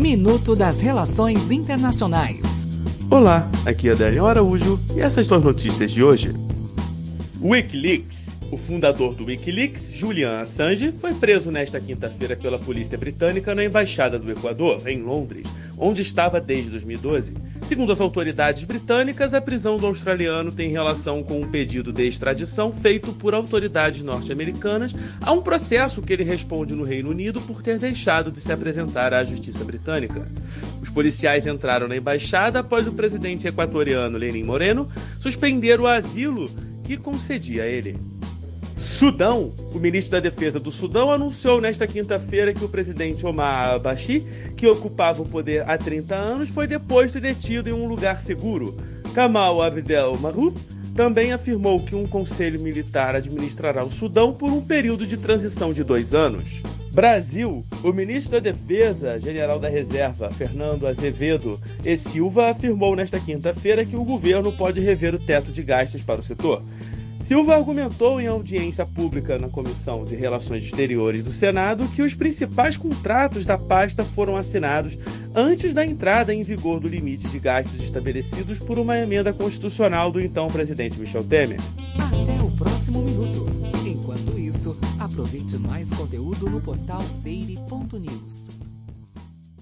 Minuto das Relações Internacionais. Olá, aqui é Adélio Araújo e essas são as notícias de hoje. Wikileaks o fundador do Wikileaks, Julian Assange, foi preso nesta quinta-feira pela polícia britânica na embaixada do Equador, em Londres, onde estava desde 2012. Segundo as autoridades britânicas, a prisão do australiano tem relação com um pedido de extradição feito por autoridades norte-americanas a um processo que ele responde no Reino Unido por ter deixado de se apresentar à justiça britânica. Os policiais entraram na embaixada após o presidente equatoriano Lenin Moreno suspender o asilo que concedia a ele. Sudão. O ministro da Defesa do Sudão anunciou nesta quinta-feira que o presidente Omar al-Bashir, que ocupava o poder há 30 anos, foi deposto e detido em um lugar seguro. Kamal Abdel Maruf também afirmou que um conselho militar administrará o Sudão por um período de transição de dois anos. Brasil, o ministro da Defesa, general da Reserva, Fernando Azevedo e Silva, afirmou nesta quinta-feira que o governo pode rever o teto de gastos para o setor. Silva argumentou em audiência pública na Comissão de Relações Exteriores do Senado que os principais contratos da pasta foram assinados antes da entrada em vigor do limite de gastos estabelecidos por uma emenda constitucional do então presidente Michel Temer. Até o próximo minuto. Enquanto isso, aproveite mais conteúdo no portal seire.news.